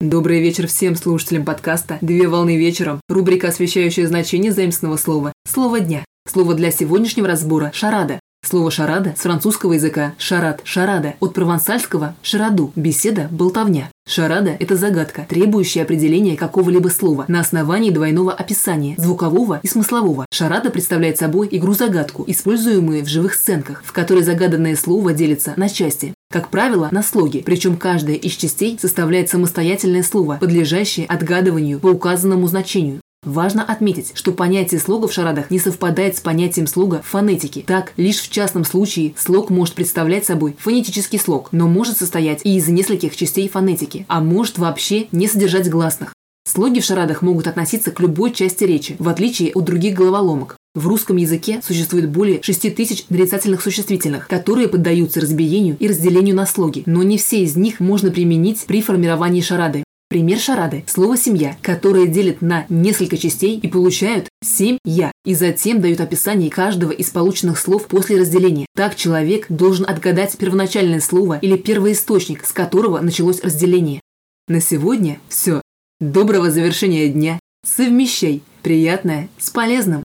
Добрый вечер всем слушателям подкаста «Две волны вечером», рубрика, освещающая значение заимственного слова «Слово дня». Слово для сегодняшнего разбора – «шарада». Слово «шарада» с французского языка «шарад», «шарада», от провансальского «шараду», беседа, болтовня. Шарада – это загадка, требующая определения какого-либо слова на основании двойного описания, звукового и смыслового. Шарада представляет собой игру-загадку, используемую в живых сценках, в которой загаданное слово делится на части. Как правило, на слоги, причем каждая из частей составляет самостоятельное слово, подлежащее отгадыванию по указанному значению. Важно отметить, что понятие слога в шарадах не совпадает с понятием слога в фонетике. Так, лишь в частном случае слог может представлять собой фонетический слог, но может состоять и из нескольких частей фонетики, а может вообще не содержать гласных. Слоги в шарадах могут относиться к любой части речи, в отличие от других головоломок. В русском языке существует более 6 тысяч нарицательных существительных, которые поддаются разбиению и разделению на слоги, но не все из них можно применить при формировании шарады. Пример шарады – слово «семья», которое делит на несколько частей и получают семь «я», и затем дают описание каждого из полученных слов после разделения. Так человек должен отгадать первоначальное слово или первоисточник, с которого началось разделение. На сегодня все. Доброго завершения дня. Совмещай приятное с полезным.